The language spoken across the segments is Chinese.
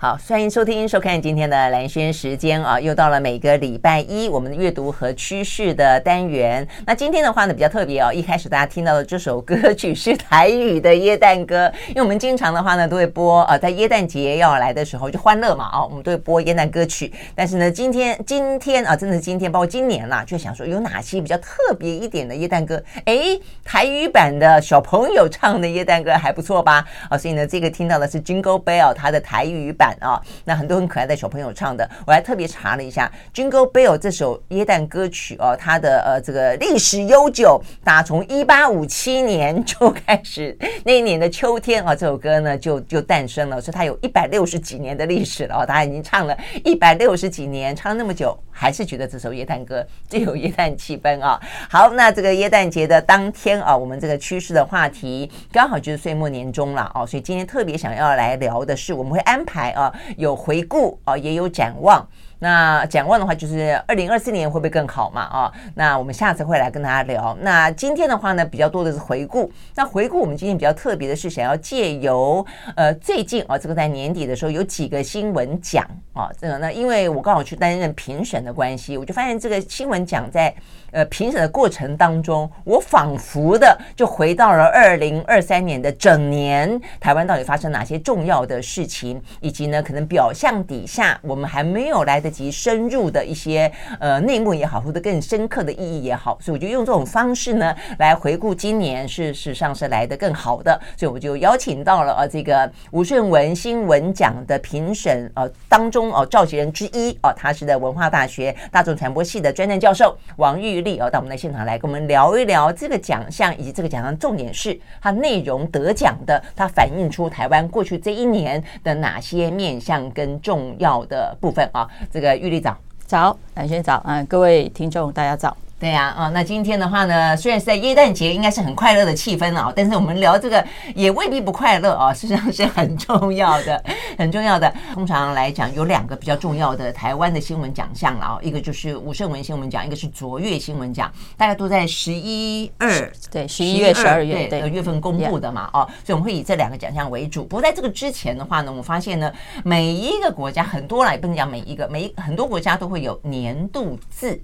好，欢迎收听、收看今天的蓝轩时间啊，又到了每个礼拜一我们的阅读和趋势的单元。那今天的话呢，比较特别哦，一开始大家听到的这首歌曲是台语的耶诞歌，因为我们经常的话呢，都会播啊，在耶诞节要来的时候就欢乐嘛啊，我们都会播耶诞歌曲。但是呢，今天今天啊，真的是今天，包括今年啦，就想说有哪些比较特别一点的耶诞歌？哎，台语版的小朋友唱的耶诞歌还不错吧？啊，所以呢，这个听到的是 Jingle Bell 它的台语版。啊，那很多很可爱的小朋友唱的，我还特别查了一下《Jingle Bell》这首耶诞歌曲哦，它的呃这个历史悠久，打从一八五七年就开始，那一年的秋天啊，这首歌呢就就诞生了，所以它有一百六十几年的历史了哦，它已经唱了一百六十几年，唱了那么久，还是觉得这首耶诞歌最有耶诞气氛啊。好，那这个耶诞节的当天啊，我们这个趋势的话题刚好就是岁末年终了哦，所以今天特别想要来聊的是，我们会安排啊。有回顾啊，也有展望。那展望的话，就是二零二四年会不会更好嘛？啊，那我们下次会来跟大家聊。那今天的话呢，比较多的是回顾。那回顾我们今天比较特别的是，想要借由呃最近啊，这个在年底的时候有几个新闻奖啊，这个呢，因为我刚好去担任评审的关系，我就发现这个新闻奖在。呃，评审的过程当中，我仿佛的就回到了二零二三年的整年，台湾到底发生哪些重要的事情，以及呢，可能表象底下我们还没有来得及深入的一些呃内幕也好，或者更深刻的意义也好，所以我就用这种方式呢来回顾今年，事实上是来得更好的，所以我就邀请到了呃这个吴顺文新闻奖的评审呃当中哦召集人之一哦，他是在文化大学大众传播系的专任教授王玉。丽哦，到我们的现场来跟我们聊一聊这个奖项，以及这个奖项重点是它内容得奖的，它反映出台湾过去这一年的哪些面向跟重要的部分啊？个玉丽早早，蓝轩早，嗯，各位听众大家早。对呀，啊，那今天的话呢，虽然是在耶诞节，应该是很快乐的气氛啊，但是我们聊这个也未必不快乐啊，实际上是很重要的，很重要的。通常来讲，有两个比较重要的台湾的新闻奖项了啊，一个就是吴胜文新闻奖，一个是卓越新闻奖，大家都在十一二对十一月十二月对月份公布的嘛，哦，所以我们会以这两个奖项为主。不过在这个之前的话呢，我们发现呢，每一个国家很多啦，也不能讲每一个，每一很多国家都会有年度字。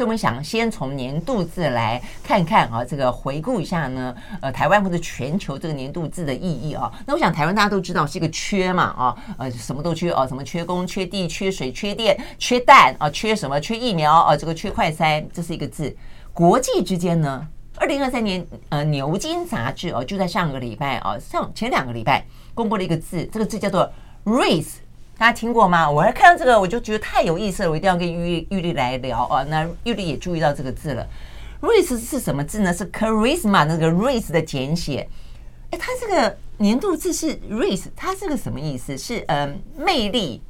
所以我们想先从年度字来看看啊，这个回顾一下呢，呃，台湾或者全球这个年度字的意义啊。那我想台湾大家都知道是一个缺嘛啊，呃，什么都缺啊，什么缺工、缺地、缺水、缺电、缺蛋啊，缺什么？缺疫苗啊，这个缺快筛，这是一个字。国际之间呢，二零二三年呃，牛津杂志哦，就在上个礼拜啊，上前两个礼拜公布了一个字，这个字叫做 race。大家听过吗？我还看到这个，我就觉得太有意思了，我一定要跟玉玉丽来聊哦。那玉丽也注意到这个字了，race 是什么字呢？是 charisma 那个 race 的简写。哎，它这个年度字是 race，它是个什么意思？是嗯，魅力。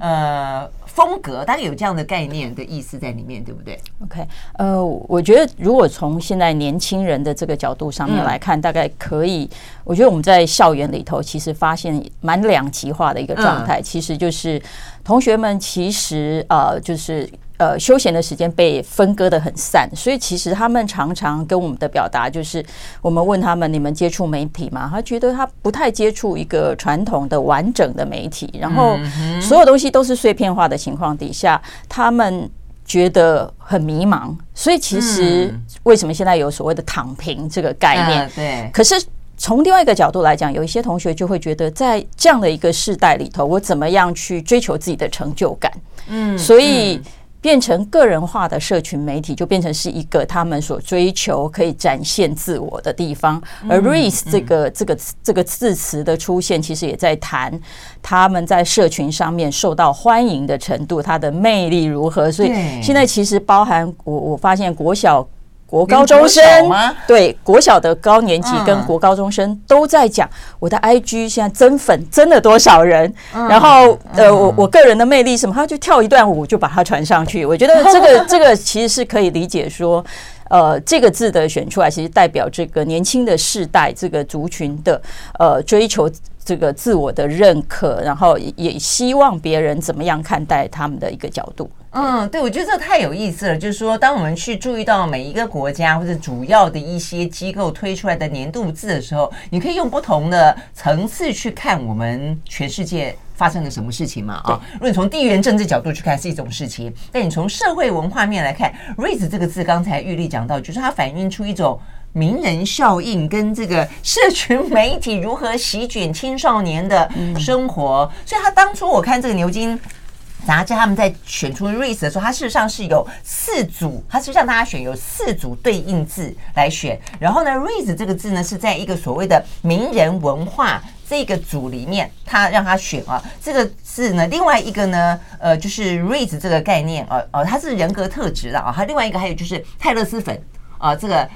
呃，风格大概有这样的概念的意思在里面，对不对？OK，呃，我觉得如果从现在年轻人的这个角度上面来看，嗯、大概可以，我觉得我们在校园里头其实发现蛮两极化的一个状态，嗯、其实就是同学们其实呃，就是。呃，休闲的时间被分割的很散，所以其实他们常常跟我们的表达就是，我们问他们：你们接触媒体吗？他觉得他不太接触一个传统的完整的媒体，然后所有东西都是碎片化的情况底下，他们觉得很迷茫。所以其实为什么现在有所谓的“躺平”这个概念？对。可是从另外一个角度来讲，有一些同学就会觉得，在这样的一个世代里头，我怎么样去追求自己的成就感？嗯，所以。变成个人化的社群媒体，就变成是一个他们所追求可以展现自我的地方。而 race 这个这个这个字词的出现，其实也在谈他们在社群上面受到欢迎的程度，它的魅力如何。所以现在其实包含我我发现国小。国高中生对国小的高年级跟国高中生都在讲我的 IG 现在增粉增了多少人，然后呃我我个人的魅力什么，他就跳一段舞就把它传上去。我觉得这个 这个其实是可以理解说，呃这个字的选出来其实代表这个年轻的世代这个族群的呃追求。这个自我的认可，然后也希望别人怎么样看待他们的一个角度。嗯，对，我觉得这太有意思了。就是说，当我们去注意到每一个国家或者主要的一些机构推出来的年度字的时候，你可以用不同的层次去看我们全世界发生了什么事情嘛？啊，如果你从地缘政治角度去看是一种事情，但你从社会文化面来看，“raise” 这个字，刚才玉丽讲到，就是它反映出一种。名人效应跟这个社群媒体如何席卷青少年的生活，所以他当初我看这个牛津杂志他们在选出 race 的时候，它事实上是有四组，他是让大家选有四组对应字来选，然后呢，race 这个字呢是在一个所谓的名人文化这个组里面，他让他选啊，这个字呢，另外一个呢，呃，就是 race 这个概念，呃呃，它是人格特质的啊，它另外一个还有就是泰勒斯粉啊，这个。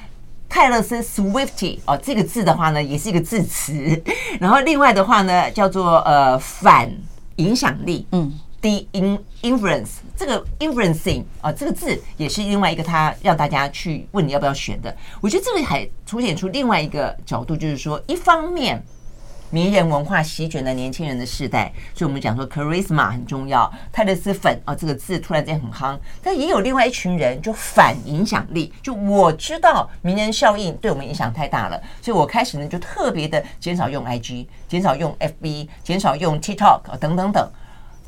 泰勒斯 Swiftie 哦，这个字的话呢，也是一个字词。然后另外的话呢，叫做呃反影响力，嗯，the in influence 这个 influencing 啊，这个字也是另外一个他让大家去问你要不要选的。我觉得这个还凸显出另外一个角度，就是说一方面。名人文化席卷了年轻人的世代，所以我们讲说 charisma 很重要。泰勒斯粉啊，这个字突然间很夯，但也有另外一群人就反影响力，就我知道名人效应对我们影响太大了，所以我开始呢就特别的减少用 IG，减少用 FB，减少用 TikTok 等等等。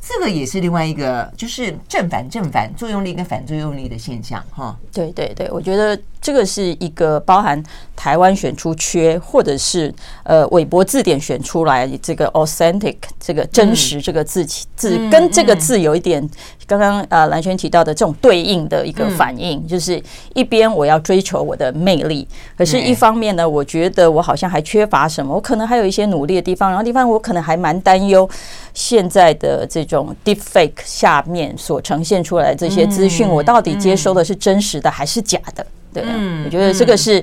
这个也是另外一个，就是正反正反作用力跟反作用力的现象哈。对对对，我觉得这个是一个包含台湾选出缺，或者是呃韦伯字典选出来这个 authentic 这个真实这个字字跟这个字有一点刚刚呃蓝轩提到的这种对应的一个反应，就是一边我要追求我的魅力，可是一方面呢，我觉得我好像还缺乏什么，我可能还有一些努力的地方，然后地方我可能还蛮担忧。现在的这种 deepfake 下面所呈现出来的这些资讯，我到底接收的是真实的还是假的？对，我觉得这个是。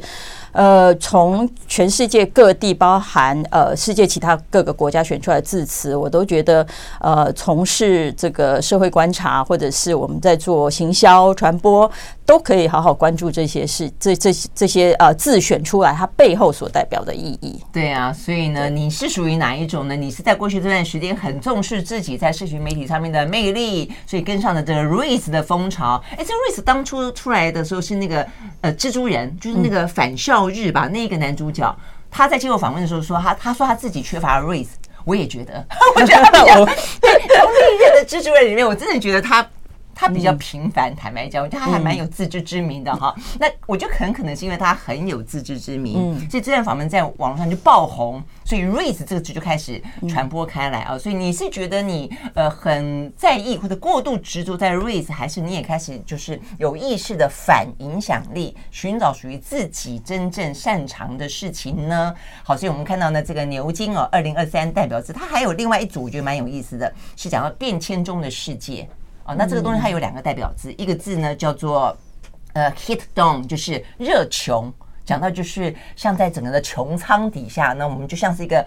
呃，从全世界各地，包含呃世界其他各个国家选出来的字词，我都觉得呃，从事这个社会观察，或者是我们在做行销传播，都可以好好关注这些事，这这这些呃字选出来，它背后所代表的意义。对啊，所以呢，你是属于哪一种呢？你是在过去这段时间很重视自己在社群媒体上面的魅力，所以跟上了这个 Race 的风潮。哎，这 Race 当初出来的时候是那个呃蜘蛛人，就是那个反校。日吧，那个男主角他在接受访问的时候说他，他说他自己缺乏 race，我也觉得，我觉得他比较对从历任的蜘蛛人里面，我真的觉得他。他比较平凡，坦白讲，我觉得他还蛮有自知之明的哈。那我觉得很可能是因为他很有自知之明，所以这段访问在网络上就爆红，所以 raise 这个词就开始传播开来啊。所以你是觉得你呃很在意或者过度执着在 raise，还是你也开始就是有意识的反影响力，寻找属于自己真正擅长的事情呢？好，所以我们看到呢这个牛津哦，二零二三代表字，它还有另外一组，我觉得蛮有意思的，是讲到变迁中的世界。哦，那这个东西它有两个代表字，一个字呢叫做呃 heat dome，就是热穹，讲到就是像在整个的穹苍底下，那我们就像是一个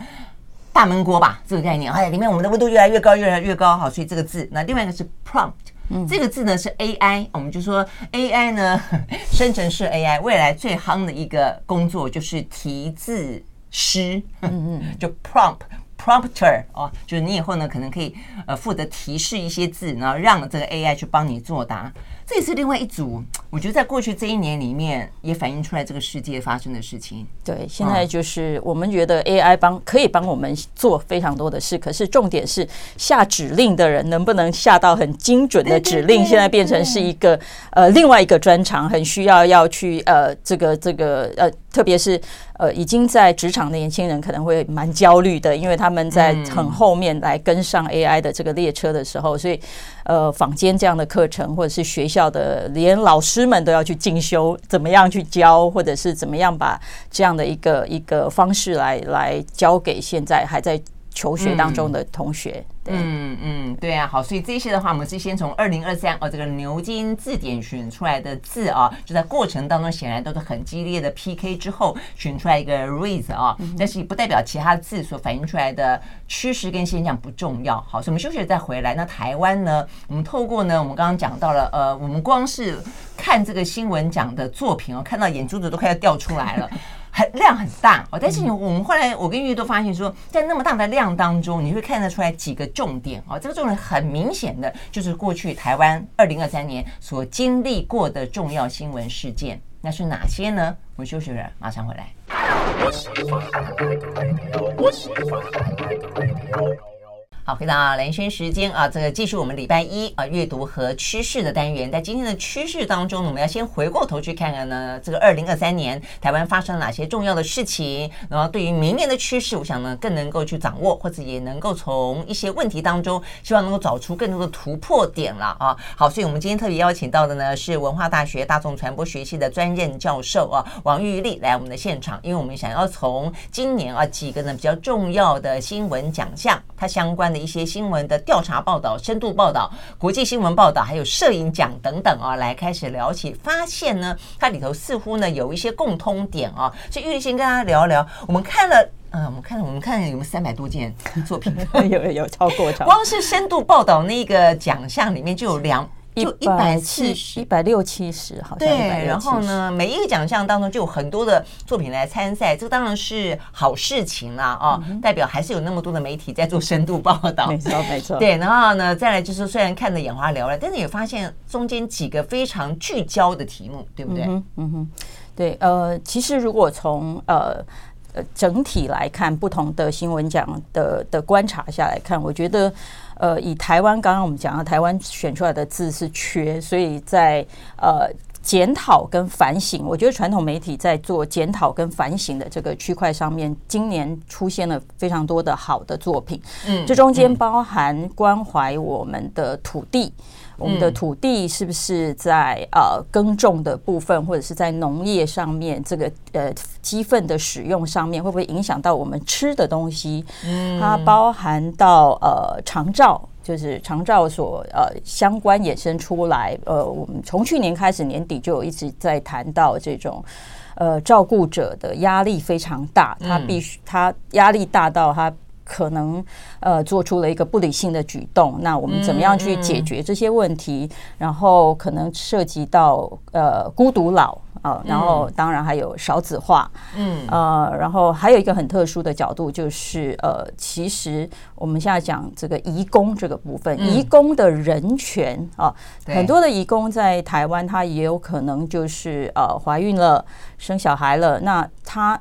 大闷锅吧，这个概念，哎，里面我们的温度越来越高，越来越高，好，所以这个字，那另外一个是 prompt，这个字呢是 AI，我们就说 AI 呢，生成式 AI，未来最夯的一个工作就是提字师，嗯嗯，就 prompt。Prompter 哦，就是你以后呢，可能可以呃负责提示一些字，然后让这个 AI 去帮你作答。这也是另外一组，我觉得在过去这一年里面，也反映出来这个世界发生的事情。对，现在就是我们觉得 AI 帮可以帮我们做非常多的事，可是重点是下指令的人能不能下到很精准的指令，现在变成是一个呃另外一个专长，很需要要去呃这个这个呃，特别是呃已经在职场的年轻人可能会蛮焦虑的，因为他们在很后面来跟上 AI 的这个列车的时候，所以。呃，坊间这样的课程，或者是学校的，连老师们都要去进修，怎么样去教，或者是怎么样把这样的一个一个方式来来教给现在还在求学当中的同学。嗯对嗯嗯，对啊，好，所以这些的话，我们是先从二零二三哦，这个牛津字典选出来的字啊，就在过程当中显然都是很激烈的 PK 之后选出来一个 raise 啊，但是不代表其他字所反映出来的趋势跟现象不重要。好，所以我们休息再回来。那台湾呢？我们透过呢，我们刚刚讲到了，呃，我们光是看这个新闻讲的作品哦，看到眼珠子都快要掉出来了。很量很大哦，但是你我们后来我跟玉玉都发现说，在那么大的量当中，你会看得出来几个重点哦。这个重点很明显的就是过去台湾二零二三年所经历过的重要新闻事件，那是哪些呢？我们休息了，马上回来。好，回到兰萱时间啊，这个继续我们礼拜一啊阅读和趋势的单元。在今天的趋势当中呢，我们要先回过头去看看呢，这个二零二三年台湾发生了哪些重要的事情，然后对于明年的趋势，我想呢更能够去掌握，或者也能够从一些问题当中，希望能够找出更多的突破点了啊。好，所以我们今天特别邀请到的呢是文化大学大众传播学系的专任教授啊王玉立来我们的现场，因为我们想要从今年啊几个呢比较重要的新闻奖项，它相关的。一些新闻的调查报道、深度报道、国际新闻报道，还有摄影奖等等啊，来开始聊起，发现呢，它里头似乎呢有一些共通点啊。所以玉立先跟大家聊一聊，我们看了，嗯，我们看，我们看有没有三百多件作品，有有超过，光是深度报道那个奖项里面就有两。就一百七十，一百六七十，好像对。然后呢，每一个奖项当中就有很多的作品来参赛，这当然是好事情啦，哦，代表还是有那么多的媒体在做深度报道，没错没错。对，然后呢，再来就是虽然看得眼花缭乱，但是也发现中间几个非常聚焦的题目，对不对？嗯哼，对，呃，其实如果从呃呃整体来看，不同的新闻奖的的观察下来看，我觉得。呃，以台湾刚刚我们讲到，台湾选出来的字是缺，所以在呃检讨跟反省，我觉得传统媒体在做检讨跟反省的这个区块上面，今年出现了非常多的好的作品。嗯，这中间包含关怀我们的土地。我们的土地是不是在呃耕种的部分，或者是在农业上面，这个呃鸡粪的使用上面，会不会影响到我们吃的东西？嗯，它包含到呃长照，就是长照所呃相关衍生出来，呃，我们从去年开始年底就有一直在谈到这种呃照顾者的压力非常大，他必须他压力大到他。可能呃做出了一个不理性的举动，那我们怎么样去解决这些问题？然后可能涉及到呃孤独老啊、呃，然后当然还有少子化，嗯呃，然后还有一个很特殊的角度就是呃，其实我们现在讲这个移工这个部分，嗯、移工的人权啊，呃、很多的移工在台湾，他也有可能就是呃怀孕了，生小孩了，那他。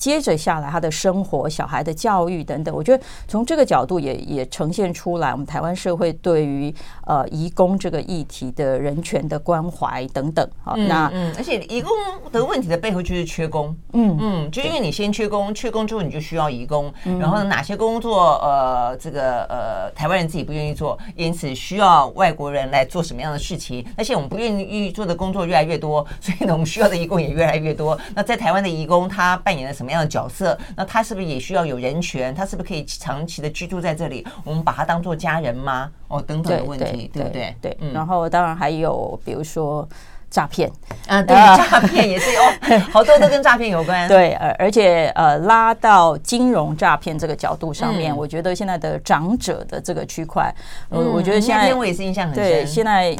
接着下来，他的生活、小孩的教育等等，我觉得从这个角度也也呈现出来，我们台湾社会对于呃移工这个议题的人权的关怀等等。好，那嗯，而且移工的问题的背后就是缺工，嗯嗯，就因为你先缺工，缺工之后你就需要移工，然后哪些工作呃这个呃台湾人自己不愿意做，因此需要外国人来做什么样的事情？而且我们不愿意做的工作越来越多，所以呢，我们需要的移工也越来越多。那在台湾的移工他扮演了什么样的角色，那他是不是也需要有人权？他是不是可以长期的居住在这里？我们把他当做家人吗？哦，等等的问题，对，对，对不对？对，嗯。然后当然还有，比如说诈骗啊，对，诈骗也是哦，好多都跟诈骗有关。对，而而且呃，拉到金融诈骗这个角度上面，嗯、我觉得现在的长者的这个区块，嗯、我觉得现在我也是印象很深。对，现在。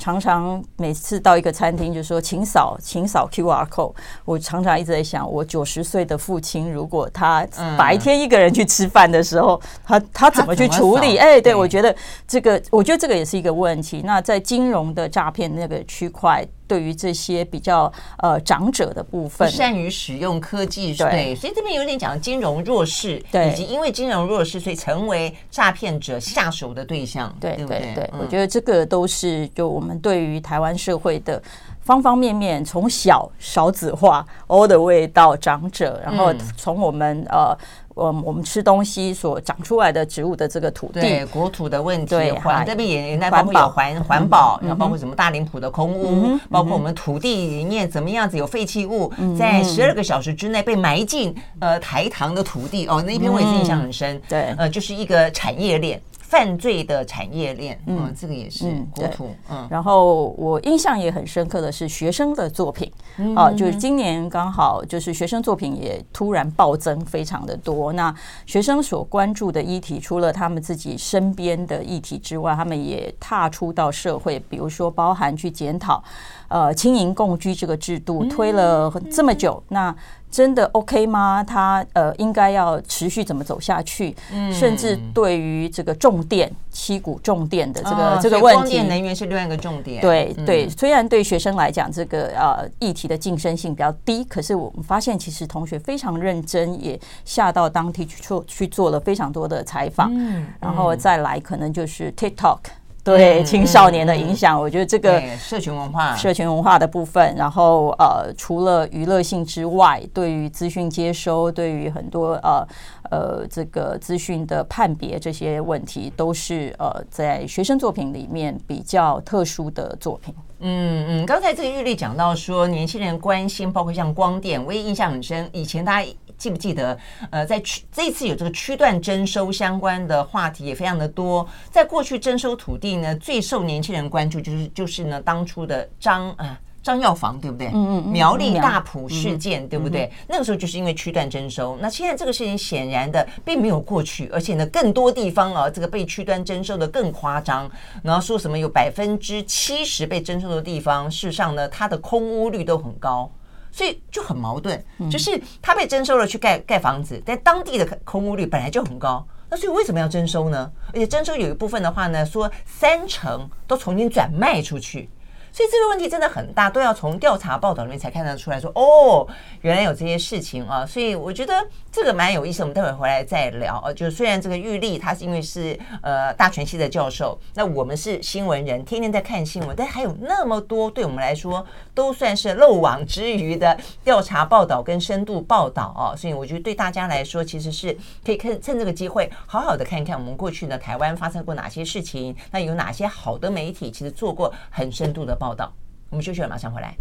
常常每次到一个餐厅，就说请扫，请扫 QR code。我常常一直在想，我九十岁的父亲，如果他白天一个人去吃饭的时候，他他怎么去处理？哎，对，我觉得这个，我觉得这个也是一个问题。那在金融的诈骗那个区块。对于这些比较呃长者的部分，善于使用科技，对，所以这边有点讲金融弱势，对，以及因为金融弱势，所以成为诈骗者下手的对象，对对对，对，我觉得这个都是就我们对于台湾社会的方方面面，从小少子化，all the way 到长者，然后从我们呃。嗯，我们吃东西所长出来的植物的这个土地，对国土的问题，环这边也也包括有环环保，然后包括什么大林浦的空屋，包括我们土地里面怎么样子有废弃物，在十二个小时之内被埋进呃台糖的土地。哦，那一篇我也是印象很深，对，呃，就是一个产业链。犯罪的产业链，嗯，这个也是国土，嗯。然后我印象也很深刻的是学生的作品，啊，就是今年刚好就是学生作品也突然暴增，非常的多。那学生所关注的议题，除了他们自己身边的议题之外，他们也踏出到社会，比如说包含去检讨，呃，青银共居这个制度推了这么久，那。真的 OK 吗？它呃，应该要持续怎么走下去？嗯，甚至对于这个重电、七股重电的这个、哦、这个问题，光电能源是另外一个重点。对对，虽然对学生来讲，这个呃议题的晋升性比较低，可是我们发现其实同学非常认真，也下到当地去做去做了非常多的采访。嗯，然后再来可能就是 TikTok。对青少年的影响，我觉得这个社群文化、社群文化的部分，然后呃，除了娱乐性之外，对于资讯接收，对于很多呃呃这个资讯的判别这些问题，都是呃在学生作品里面比较特殊的作品。嗯嗯，刚才这个玉丽讲到说，年轻人关心，包括像光电，我也印象很深。以前大家。记不记得？呃，在区这一次有这个区段征收相关的话题也非常的多。在过去征收土地呢，最受年轻人关注就是就是呢当初的张啊张药房对不对？嗯嗯。苗栗大埔事件对不对？那个时候就是因为区段征收。那现在这个事情显然的并没有过去，而且呢更多地方啊这个被区段征收的更夸张。然后说什么有百分之七十被征收的地方，事实上呢它的空屋率都很高。所以就很矛盾，就是他被征收了去盖盖房子，但当地的空屋率本来就很高，那所以为什么要征收呢？而且征收有一部分的话呢，说三成都重新转卖出去。所以这个问题真的很大，都要从调查报道里面才看得出来说，哦，原来有这些事情啊。所以我觉得这个蛮有意思，我们待会回来再聊。就虽然这个玉立他是因为是呃大全系的教授，那我们是新闻人，天天在看新闻，但还有那么多对我们来说都算是漏网之鱼的调查报道跟深度报道啊。所以我觉得对大家来说，其实是可以趁趁这个机会好好的看一看我们过去呢台湾发生过哪些事情，那有哪些好的媒体其实做过很深度的。报道，我们休息了，马上回来。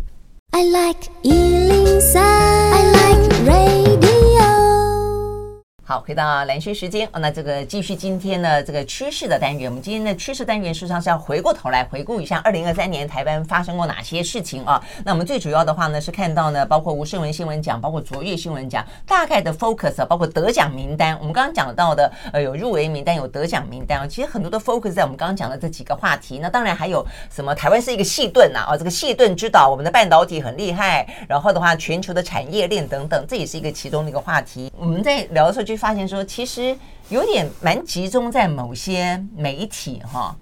I like 103, I like RAY 好，回到兰萱时间，那这个继续今天的这个趋势的单元。我们今天的趋势单元，事实上是要回过头来回顾一下二零二三年台湾发生过哪些事情啊？那我们最主要的话呢，是看到呢，包括吴声文新闻奖，包括卓越新闻奖，大概的 focus 啊，包括得奖名单。我们刚刚讲到的，呃，有入围名单，有得奖名单啊。其实很多的 focus 在我们刚刚讲的这几个话题。那当然还有什么？台湾是一个细盾呐，啊，这个细盾之岛，我们的半导体很厉害。然后的话，全球的产业链等等，这也是一个其中的一个话题。我们在聊的时候就发现说，其实有点蛮集中在某些媒体哈，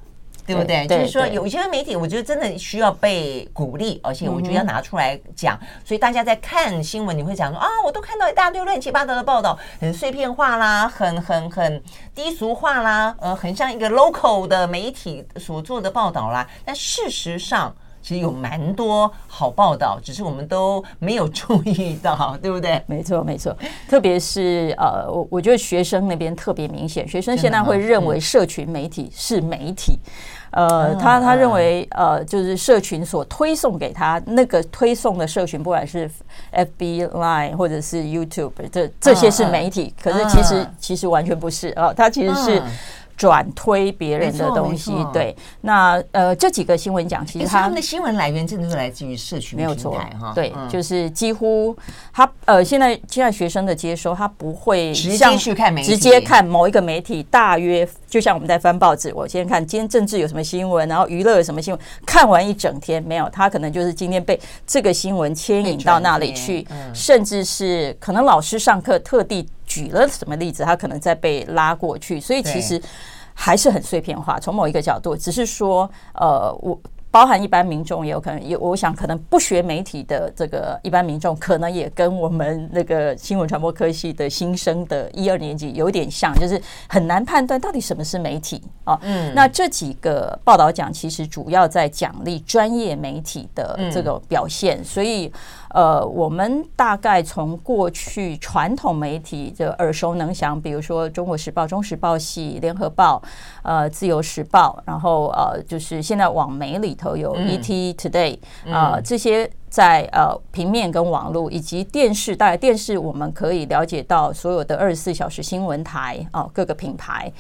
对不对？就是说有一些媒体，我觉得真的需要被鼓励，而且我觉得要拿出来讲。所以大家在看新闻，你会讲说啊，我都看到一大堆乱七八糟的报道，很碎片化啦，很很很低俗化啦，呃，很像一个 local 的媒体所做的报道啦。但事实上，其实有蛮多好报道，只是我们都没有注意到，对不对？没错，没错。特别是呃，我我觉得学生那边特别明显，学生现在会认为社群媒体是媒体。呃，他他认为呃，就是社群所推送给他那个推送的社群，不管是 FB Line 或者是 YouTube，这这些是媒体，可是其实其实完全不是啊，它其实是。转推别人的东西，对，那呃这几个新闻讲，其实他们的新闻来源真的是来自于社群平台，没有错哈，对，就是几乎他呃现在现在学生的接收，他不会直接去看媒体，直接看某一个媒体，大约就像我们在翻报纸，我先看今天政治有什么新闻，然后娱乐有什么新闻，看完一整天没有，他可能就是今天被这个新闻牵引到那里去，甚至是可能老师上课特地。举了什么例子，他可能再被拉过去，所以其实还是很碎片化。从某一个角度，只是说，呃，我包含一般民众也有可能也，我想可能不学媒体的这个一般民众，可能也跟我们那个新闻传播科系的新生的一二年级有点像，就是很难判断到底什么是媒体啊。嗯，那这几个报道奖其实主要在奖励专业媒体的这个表现，所以。呃，我们大概从过去传统媒体的耳熟能详，比如说《中国时报》、《中时报系》、《联合报》、呃，《自由时报》，然后呃，就是现在网媒里头有 ET Today 啊、呃，这些。在呃平面跟网络以及电视，大概电视我们可以了解到所有的二十四小时新闻台啊、呃，各个品牌。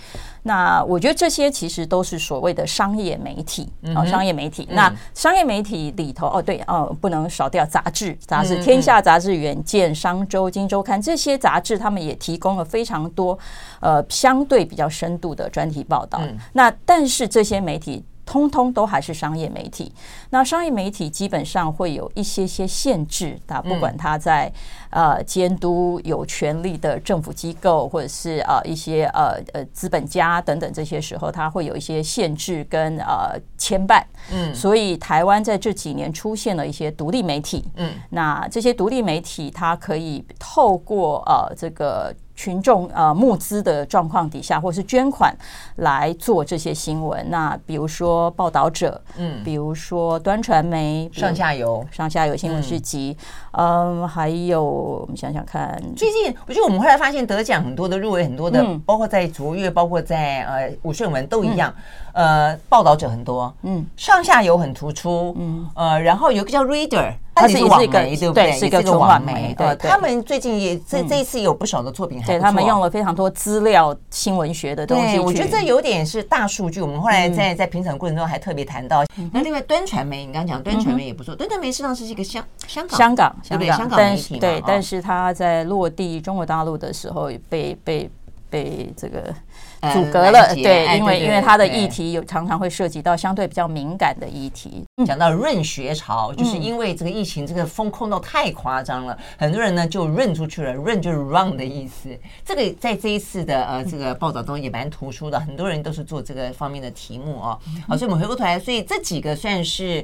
那我觉得这些其实都是所谓的商业媒体啊，商业媒体。那商业媒体里头哦，对哦，不能少掉杂志，杂志《天下杂志》、《远见》、《商周》、《金周刊》这些杂志，他们也提供了非常多呃相对比较深度的专题报道。那但是这些媒体。通通都还是商业媒体，那商业媒体基本上会有一些些限制啊，不管他在呃监督有权力的政府机构，或者是呃一些呃呃资本家等等这些时候，他会有一些限制跟呃牵绊。嗯，所以台湾在这几年出现了一些独立媒体。嗯，那这些独立媒体，它可以透过呃这个。群众呃募资的状况底下，或是捐款来做这些新闻。那比如说报道者，嗯，比如说端传媒，上下游，上下游新闻市集，嗯，嗯，还有我们想想看，最近我觉得我们后来发现得奖很多的入围很多的，嗯、包括在卓越，包括在呃吴顺文都一样，嗯、呃，报道者很多，嗯，上下游很突出，嗯，呃，然后有个叫 Reader。它是一个对不对？是一个纯网媒。对，他们最近也这这一次有不少的作品，对他们用了非常多资料新闻学的东西。我觉得这有点是大数据。我们后来在在评审过程中还特别谈到。那另外端传媒，你刚刚讲端传媒也不错。端传媒实际上是一个香香港香港对不对？香港媒体对，但是他在落地中国大陆的时候被被被这个。阻隔了，对，因为因为它的议题有常常会涉及到相对比较敏感的议题。讲到润学潮，就是因为这个疫情这个风控到太夸张了，很多人呢就润出去了，润就是 run 的意思。这个在这一次的呃这个报道中也蛮突出的，很多人都是做这个方面的题目哦。好，所以我们回过头来，所以这几个算是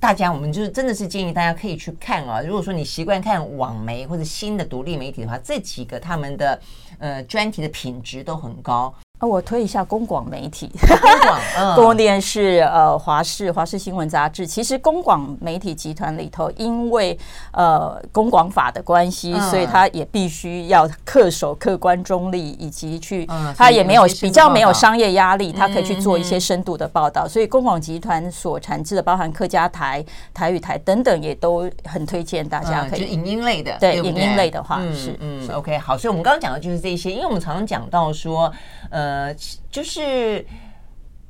大家，我们就是真的是建议大家可以去看啊。如果说你习惯看网媒或者新的独立媒体的话，这几个他们的呃专题的品质都很高。我推一下公广媒体，公广，公共电视，呃，华视，华视新闻杂志。其实公广媒体集团里头，因为呃公广法的关系，所以他也必须要恪守客观中立，以及去，他也没有比较没有商业压力，他可以去做一些深度的报道。所以公广集团所产制的，包含客家台、台语台等等，也都很推荐大家可以。影音类的，对影音类的话是嗯 OK 好。所以我们刚刚讲的就是这些，因为我们常常讲到说，呃。呃，就是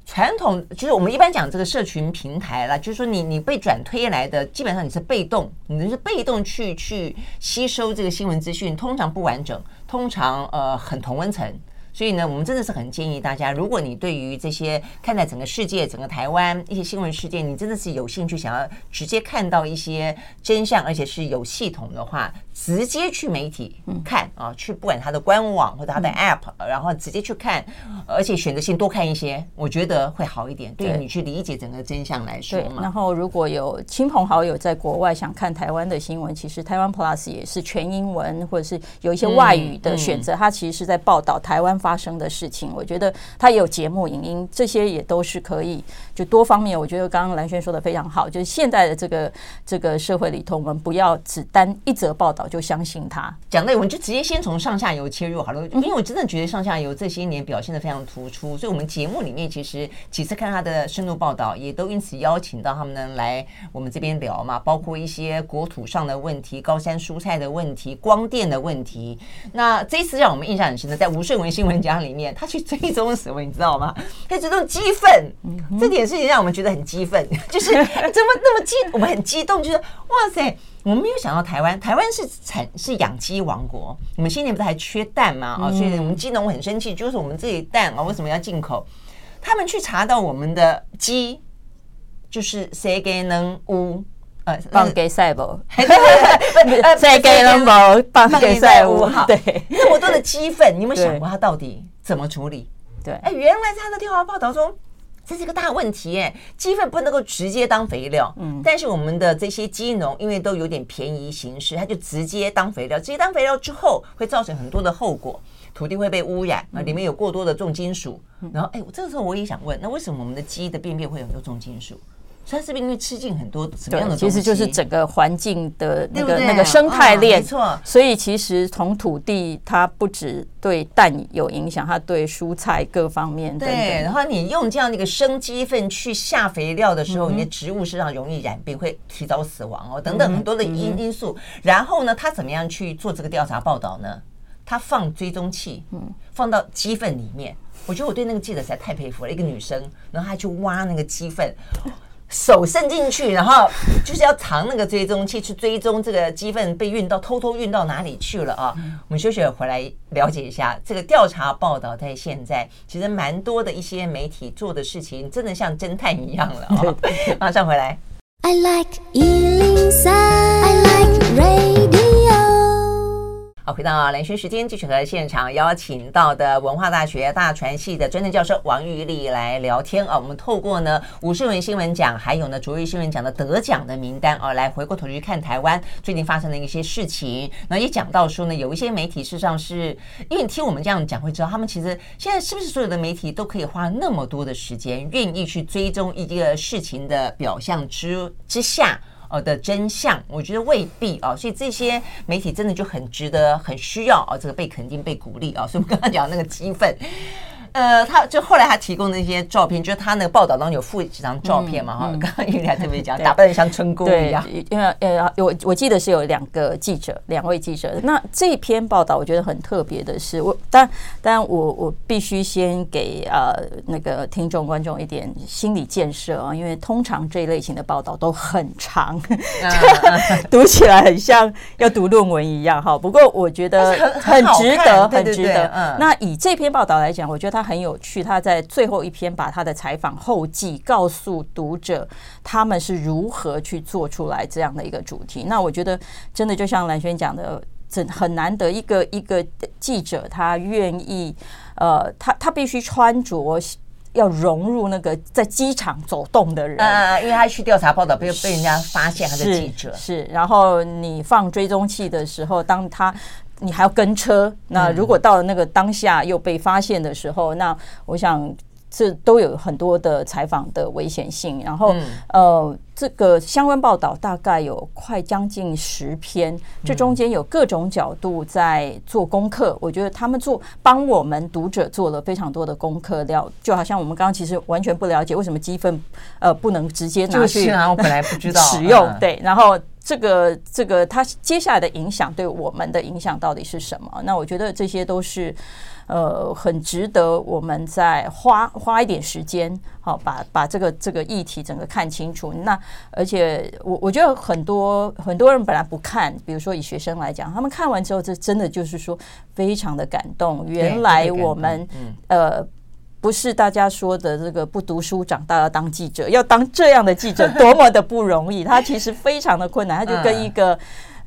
传统，就是我们一般讲这个社群平台啦，就是说你你被转推来的，基本上你是被动，你是被动去去吸收这个新闻资讯，通常不完整，通常呃很同温层。所以呢，我们真的是很建议大家，如果你对于这些看待整个世界、整个台湾一些新闻事件，你真的是有兴趣，想要直接看到一些真相，而且是有系统的话，直接去媒体看啊，去不管它的官网或者它的 App，然后直接去看，而且选择性多看一些，我觉得会好一点，对于你去理解整个真相来说嘛。然后，如果有亲朋好友在国外想看台湾的新闻，其实台湾 Plus 也是全英文，或者是有一些外语的选择，它其实是在报道台湾发生的事情，我觉得他也有节目、影音，这些也都是可以，就多方面。我觉得刚刚蓝轩说的非常好，就是现在的这个这个社会里头，我们不要只单一则报道就相信他。讲的我们就直接先从上下游切入好了，因为我真的觉得上下游这些年表现的非常突出，所以我们节目里面其实几次看他的深度报道，也都因此邀请到他们呢来我们这边聊嘛，包括一些国土上的问题、高山蔬菜的问题、光电的问题。那这一次让我们印象很深的，在吴顺文新闻奖里。面他去追踪什么，你知道吗？他追踪激愤，这点事情让我们觉得很激愤，就是怎么那么激，我们很激动，就是哇塞，我们没有想到台湾，台湾是产是养鸡王国，我们今年不是还缺蛋嘛？啊，所以我们鸡农很生气，就是我们自己蛋啊为什么要进口？他们去查到我们的鸡就是谁给能污呃放给赛博，谁给能无放给赛博？好，对，那么多的鸡粪，你有没有想过他到底？怎么处理？对，哎，原来在他的调查报道中，这是一个大问题耶，鸡粪不能够直接当肥料，嗯，但是我们的这些鸡农因为都有点便宜行事，他就直接当肥料，直接当肥料之后会造成很多的后果，土地会被污染啊，里面有过多的重金属，然后哎，这个时候我也想问，那为什么我们的鸡的便便会有很多重金属？它是不是因为吃进很多什么样的东西？其实就是整个环境的那个那个生态链，没错。所以其实从土地，它不止对蛋有影响，它对蔬菜各方面。对，然后你用这样的一个生鸡粪去下肥料的时候，你的植物实际上容易染病，会提早死亡哦，等等很多的因因素。然后呢，他怎么样去做这个调查报道呢？他放追踪器，嗯，放到鸡粪里面。我觉得我对那个记者实在太佩服了，一个女生，然后她去挖那个鸡粪。手伸进去，然后就是要藏那个追踪器，去追踪这个鸡粪被运到偷偷运到哪里去了啊？我们休息回来了解一下这个调查报道。在现在，其实蛮多的一些媒体做的事情，真的像侦探一样了啊！马上回来。I like 103, I like radio 好，回到兰萱时间，继续和现场邀请到的文化大学大传系的专任教授王玉立来聊天啊。我们透过呢五十文新闻奖，还有呢卓越新闻奖的得奖的名单啊，来回过头去看台湾最近发生的一些事情。那也讲到说呢，有一些媒体事实上是，因为听我们这样讲会知道，他们其实现在是不是所有的媒体都可以花那么多的时间，愿意去追踪一个事情的表象之之下。哦的真相，我觉得未必啊，所以这些媒体真的就很值得、很需要啊，这个被肯定、被鼓励啊。所以我们刚刚讲那个激愤。呃，他就后来他提供的一些照片，就是他那个报道当中有附几张照片嘛，哈、嗯。刚刚玉立还特别讲，打扮的像春宫一样。因为呃，我我记得是有两个记者，两位记者。那这篇报道我觉得很特别的是，我但但我我必须先给呃那个听众观众一点心理建设啊，因为通常这一类型的报道都很长，嗯、读起来很像要读论文一样哈。不过我觉得很值得，很值得。嗯。那以这篇报道来讲，我觉得他。很有趣，他在最后一篇把他的采访后记告诉读者，他们是如何去做出来这样的一个主题。那我觉得真的就像蓝轩讲的，真很难得一个一个记者，他愿意呃，他他必须穿着要融入那个在机场走动的人，呃，因为他去调查报道，被被人家发现他是记者，是。然后你放追踪器的时候，当他。你还要跟车，那如果到了那个当下又被发现的时候，嗯、那我想这都有很多的采访的危险性。然后，嗯、呃，这个相关报道大概有快将近十篇，这中间有各种角度在做功课。嗯、我觉得他们做帮我们读者做了非常多的功课，了就好像我们刚刚其实完全不了解为什么鸡粪呃不能直接拿去，我本来不知道使用，对，然后。这个这个，它接下来的影响对我们的影响到底是什么？那我觉得这些都是呃很值得我们再花花一点时间，好把把这个这个议题整个看清楚。那而且我我觉得很多很多人本来不看，比如说以学生来讲，他们看完之后，这真的就是说非常的感动。原来我们呃。不是大家说的这个不读书长大要当记者，要当这样的记者多么的不容易，他其实非常的困难，他就跟一个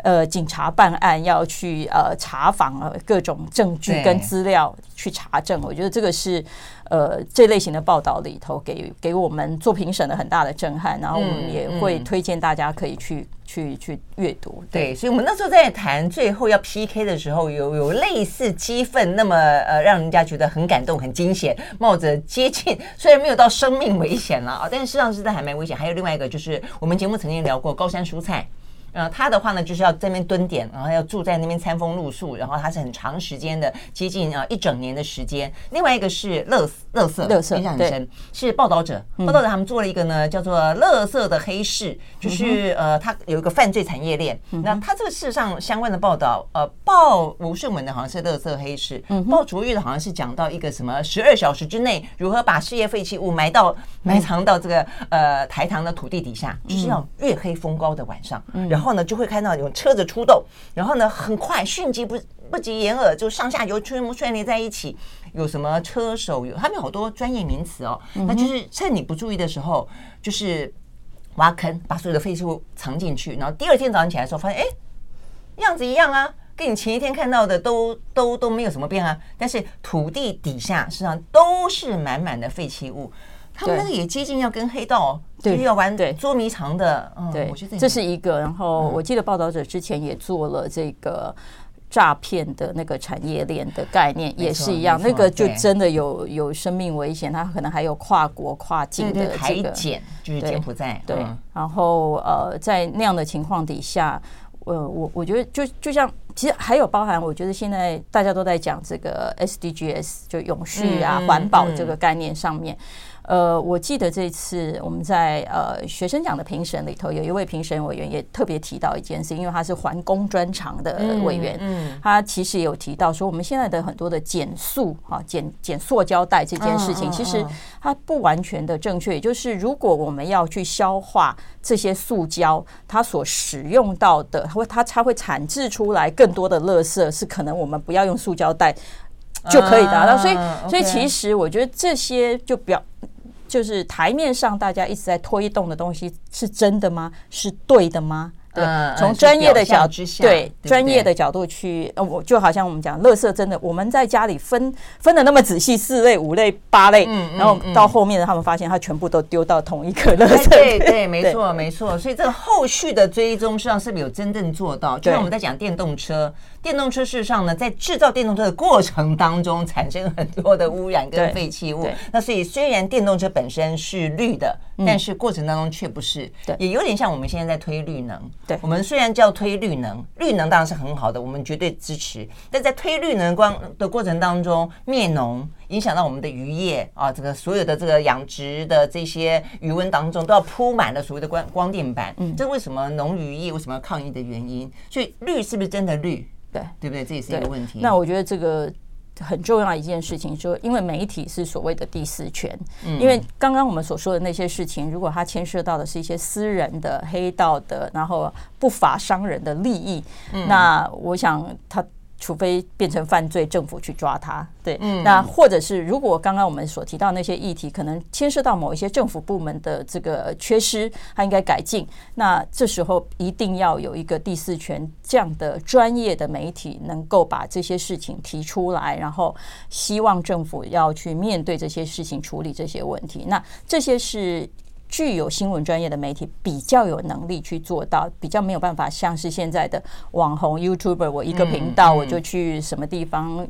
呃警察办案要去呃查访呃各种证据跟资料去查证，我觉得这个是。呃，这类型的报道里头给给我们做评审的很大的震撼，然后我们也会推荐大家可以去、嗯、去去阅读。对，所以我们那时候在谈最后要 PK 的时候，有有类似激愤那么呃让人家觉得很感动、很惊险，冒着接近虽然没有到生命危险了啊，但是事实上是在还蛮危险。还有另外一个就是我们节目曾经聊过高山蔬菜。呃，他的话呢，就是要在那边蹲点，然后要住在那边餐风露宿，然后他是很长时间的，接近啊一整年的时间。另外一个是乐乐色，乐色印象很深，是报道者，报道者他们做了一个呢，叫做“乐色的黑市”，就是呃，他有一个犯罪产业链。那他这个事实上相关的报道，呃，报吴胜文的好像是乐色黑市，报卓越的好像是讲到一个什么十二小时之内如何把事业废弃物埋到埋藏到这个呃台糖的土地底下，就是要月黑风高的晚上，然后。然后呢，就会看到有车子出动，然后呢，很快迅疾不不及掩耳，就上下游全部串联在一起。有什么车手有，他们有好多专业名词哦。那就是趁你不注意的时候，就是挖坑，把所有的废弃物藏进去。然后第二天早上起来的时候，发现哎，样子一样啊，跟你前一天看到的都都都没有什么变啊。但是土地底下实际上都是满满的废弃物。他们那个也接近要跟黑道，就是要玩捉迷藏的。对，这是一个。然后我记得报道者之前也做了这个。诈骗的那个产业链的概念也是一样，那个就真的有有生命危险，它可能还有跨国跨境的这个检，就是柬埔寨。对，然后呃，在那样的情况底下，呃，我我觉得就就像其实还有包含，我觉得现在大家都在讲这个 SDGs 就永续啊、环保这个概念上面。呃，我记得这次我们在呃学生奖的评审里头，有一位评审委员也特别提到一件事，因为他是环工专长的委员，嗯，嗯，他其实也有提到说，我们现在的很多的减速哈减减塑胶袋这件事情，其实它不完全的正确，也就是如果我们要去消化这些塑胶，它所使用到的，会它它会产制出来更多的垃圾，是可能我们不要用塑胶袋就可以达到，所以所以其实我觉得这些就表。就是台面上大家一直在推动的东西是真的吗？是对的吗？对，从专业的角度，对专业的角度去，呃，我就好像我们讲，垃圾真的，我们在家里分分的那么仔细，四类、五类、八类，然后到后面他们发现，他全部都丢到同一个垃圾。对对，没错没错。所以这个后续的追踪，实际上是不是有真正做到？就像我们在讲电动车。电动车事实上呢，在制造电动车的过程当中，产生很多的污染跟废弃物。那所以虽然电动车本身是绿的，但是过程当中却不是。对，也有点像我们现在在推绿能。对，我们虽然叫推绿能，绿能当然是很好的，我们绝对支持。但在推绿能光的过程当中，灭农影响到我们的渔业啊，这个所有的这个养殖的这些鱼塭当中都要铺满了所谓的光光电板。嗯，这为什么农渔业为什么要抗议的原因？所以绿是不是真的绿？对，对不对？这也是一个问题。那我觉得这个很重要一件事情，说因为媒体是所谓的第四权，嗯，因为刚刚我们所说的那些事情，如果它牵涉到的是一些私人的黑道的，然后不法商人的利益，嗯，那我想他。除非变成犯罪，政府去抓他。对，嗯，那或者是如果刚刚我们所提到那些议题，可能牵涉到某一些政府部门的这个缺失，他应该改进。那这时候一定要有一个第四权这样的专业的媒体，能够把这些事情提出来，然后希望政府要去面对这些事情，处理这些问题。那这些是。具有新闻专业的媒体比较有能力去做到，比较没有办法像是现在的网红 YouTuber，我一个频道我就去什么地方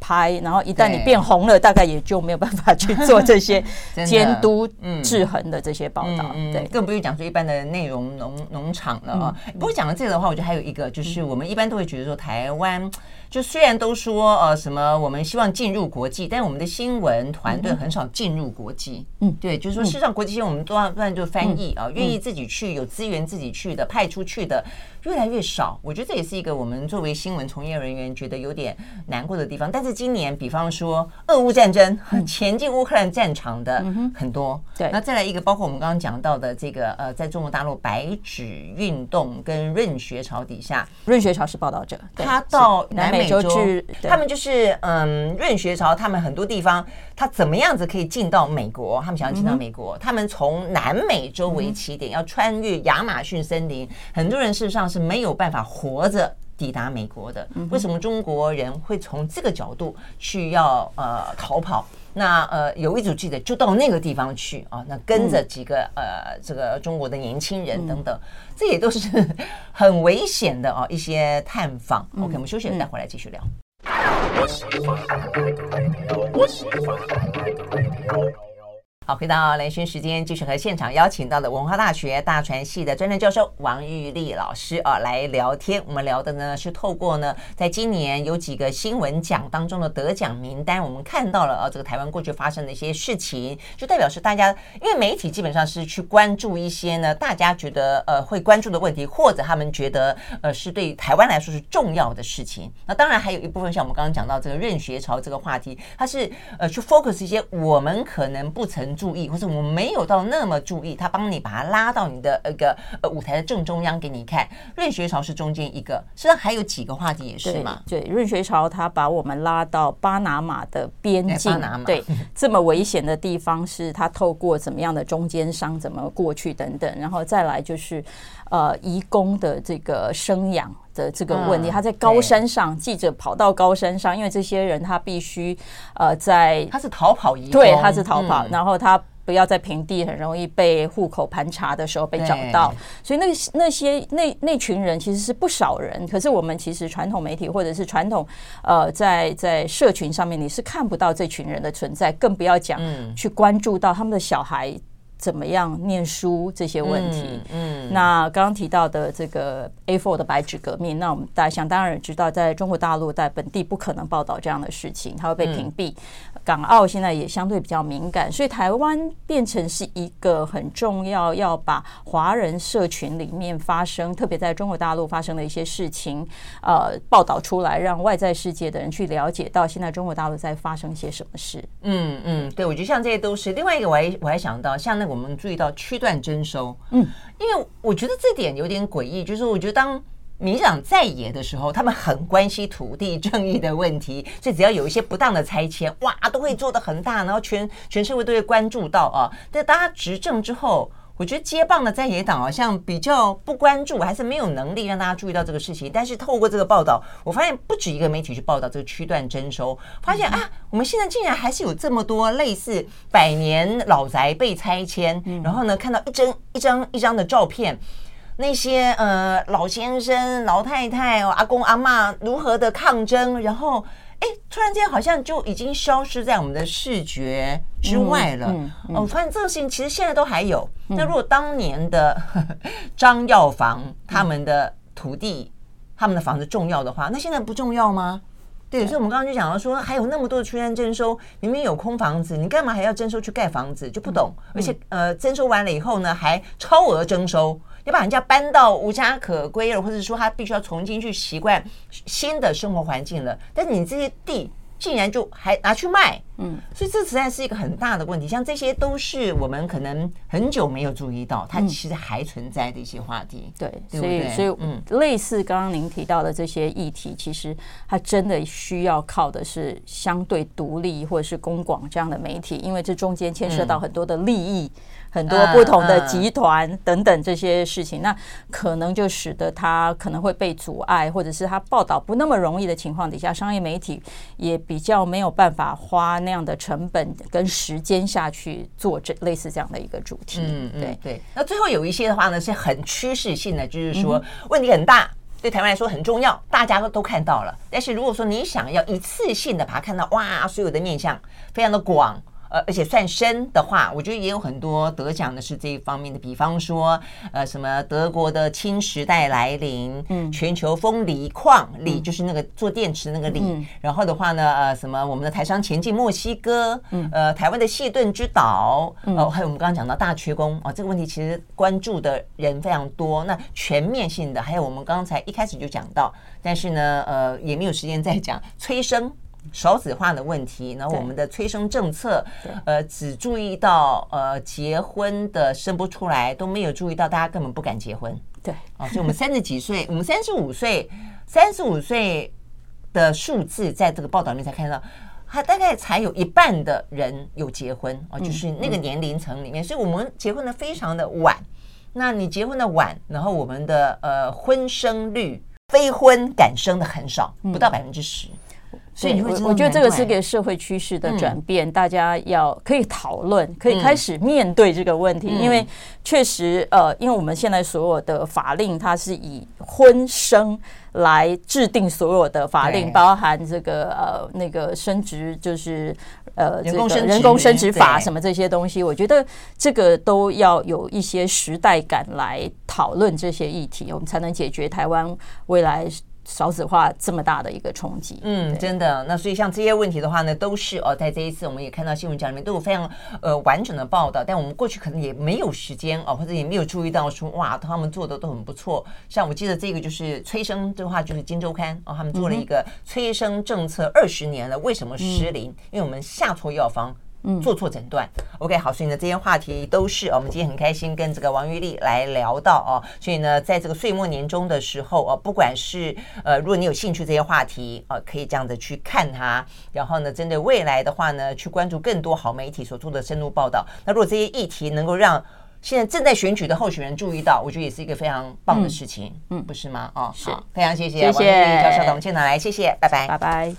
拍，然后一旦你变红了，大概也就没有办法去做这些 监督制衡的这些报道。对，更不用讲说一般的内容农农场了啊。不过讲到这个的话，我觉得还有一个就是，我们一般都会觉得说台湾。就虽然都说呃什么我们希望进入国际，但我们的新闻团队很少进入国际。嗯，对，就是说事实上国际新闻我们多半就翻译啊，愿意自己去有资源自己去的派出去的越来越少。我觉得这也是一个我们作为新闻从业人员觉得有点难过的地方。但是今年，比方说俄乌战争，前进乌克兰战场的很多。对，那再来一个，包括我们刚刚讲到的这个呃，在中国大陆白纸运动跟润学潮底下，润学潮是报道者，他到南。美洲，他们就是嗯，润学潮，他们很多地方，他怎么样子可以进到美国？他们想要进到美国，他们从南美洲为起点，要穿越亚马逊森林，很多人事实上是没有办法活着抵达美国的。为什么中国人会从这个角度去要呃逃跑？那呃，有一组记者就到那个地方去啊，那跟着几个呃，这个中国的年轻人等等，这也都是很危险的啊，一些探访。OK，我们休息了，再回来继续聊。好，回到兰萱时间，继续和现场邀请到的文化大学大传系的专任教授王玉丽老师啊来聊天。我们聊的呢是透过呢，在今年有几个新闻奖当中的得奖名单，我们看到了啊，这个台湾过去发生的一些事情，就代表是大家，因为媒体基本上是去关注一些呢，大家觉得呃会关注的问题，或者他们觉得呃是对台湾来说是重要的事情。那当然还有一部分像我们刚刚讲到这个任学潮这个话题，它是呃去 focus 一些我们可能不曾。注意，或者我们没有到那么注意，他帮你把它拉到你的那个呃舞台的正中央给你看。润学潮是中间一个，实际上还有几个话题也是嘛？对，润学潮他把我们拉到巴拿马的边境，哎、对，这么危险的地方是他透过怎么样的中间商怎么过去等等，然后再来就是呃移工的这个生养的这个问题，他在高山上，记者跑到高山上，因为这些人他必须呃在他是逃跑移，对，他是逃跑，然后他不要在平地很容易被户口盘查的时候被找到。所以那那些那那群人其实是不少人，可是我们其实传统媒体或者是传统呃在在社群上面你是看不到这群人的存在，更不要讲去关注到他们的小孩。怎么样念书这些问题？嗯，嗯，那刚刚提到的这个 A4 的白纸革命，那我们大家想当然知道，在中国大陆在本地不可能报道这样的事情，它会被屏蔽。嗯、港澳现在也相对比较敏感，所以台湾变成是一个很重要要把华人社群里面发生，特别在中国大陆发生的一些事情，呃，报道出来，让外在世界的人去了解到现在中国大陆在发生些什么事。嗯嗯，对，我觉得像这些都是另外一个，我还我还想到像那个。我们注意到区段征收，嗯，因为我觉得这点有点诡异，就是我觉得当民进党在野的时候，他们很关心土地正义的问题，所以只要有一些不当的拆迁，哇，都会做得很大，然后全全社会都会关注到啊。但大家执政之后，我觉得接棒的在野党好像比较不关注，还是没有能力让大家注意到这个事情。但是透过这个报道，我发现不止一个媒体去报道这个区段征收，发现啊，我们现在竟然还是有这么多类似百年老宅被拆迁，然后呢，看到一张一张一张的照片，那些呃老先生、老太太、阿公阿嬷如何的抗争，然后。哎，突然间好像就已经消失在我们的视觉之外了。嗯嗯嗯、哦，我发现这个事情其实现在都还有。那如果当年的张药房他们的土地、他们的房子重要的话，那现在不重要吗？对，所以我们刚刚就讲到说，还有那么多的区段征收，明明有空房子，你干嘛还要征收去盖房子？就不懂。而且呃，征收完了以后呢，还超额征收。要把人家搬到无家可归了，或者说他必须要重新去习惯新的生活环境了。但是你这些地竟然就还拿去卖，嗯，所以这实在是一个很大的问题。像这些都是我们可能很久没有注意到，它其实还存在的一些话题。对，所以所以嗯，类似刚刚您提到的这些议题，其实它真的需要靠的是相对独立或者是公广这样的媒体，因为这中间牵涉到很多的利益。很多不同的集团等等这些事情，那可能就使得他可能会被阻碍，或者是他报道不那么容易的情况底下，商业媒体也比较没有办法花那样的成本跟时间下去做这类似这样的一个主题。嗯，对对。那最后有一些的话呢，是很趋势性的，就是说问题很大，对台湾来说很重要，大家都都看到了。但是如果说你想要一次性的把它看到，哇，所有的面向非常的广。呃，而且算深的话，我觉得也有很多得奖的是这一方面的，比方说，呃，什么德国的氢时代来临，嗯，全球风锂矿锂就是那个做电池的那个锂，嗯、然后的话呢，呃，什么我们的台商前进墨西哥，嗯，呃，台湾的谢顿之岛，哦、呃，还有我们刚刚讲到大缺工哦、呃，这个问题其实关注的人非常多。那全面性的，还有我们刚才一开始就讲到，但是呢，呃，也没有时间再讲催生。少子化的问题，然后我们的催生政策，呃，只注意到呃结婚的生不出来，都没有注意到大家根本不敢结婚。对，啊，所以我们三十几岁，我们三十五岁，三十五岁的数字在这个报道里面才看到，还大概才有一半的人有结婚啊，就是那个年龄层里面，所以我们结婚的非常的晚。那你结婚的晚，然后我们的呃婚生率，非婚敢生的很少，不到百分之十。所以，我我觉得这个是个社会趋势的转变，大家要可以讨论，可以开始面对这个问题。因为确实，呃，因为我们现在所有的法令，它是以婚生来制定所有的法令，包含这个呃那个生殖，就是呃这个人工生殖法什么这些东西。我觉得这个都要有一些时代感来讨论这些议题，我们才能解决台湾未来。少子化这么大的一个冲击，嗯，真的。那所以像这些问题的话呢，都是哦，在这一次我们也看到新闻讲里面都有非常呃完整的报道，但我们过去可能也没有时间哦，或者也没有注意到说哇，他们做的都很不错。像我记得这个就是催生的话，就是《金周刊》哦，他们做了一个催生政策二十年了，为什么失灵？因为我们下错药方。做错诊断，OK，好，所以呢，这些话题都是我们今天很开心跟这个王玉丽来聊到哦。所以呢，在这个岁末年终的时候哦，不管是呃，如果你有兴趣这些话题啊，可以这样子去看它。然后呢，针对未来的话呢，去关注更多好媒体所做的深入报道。那如果这些议题能够让现在正在选举的候选人注意到，我觉得也是一个非常棒的事情，嗯，不是吗？哦，是，非常谢谢王玉丽教授我们现场来，谢谢，拜拜，拜拜。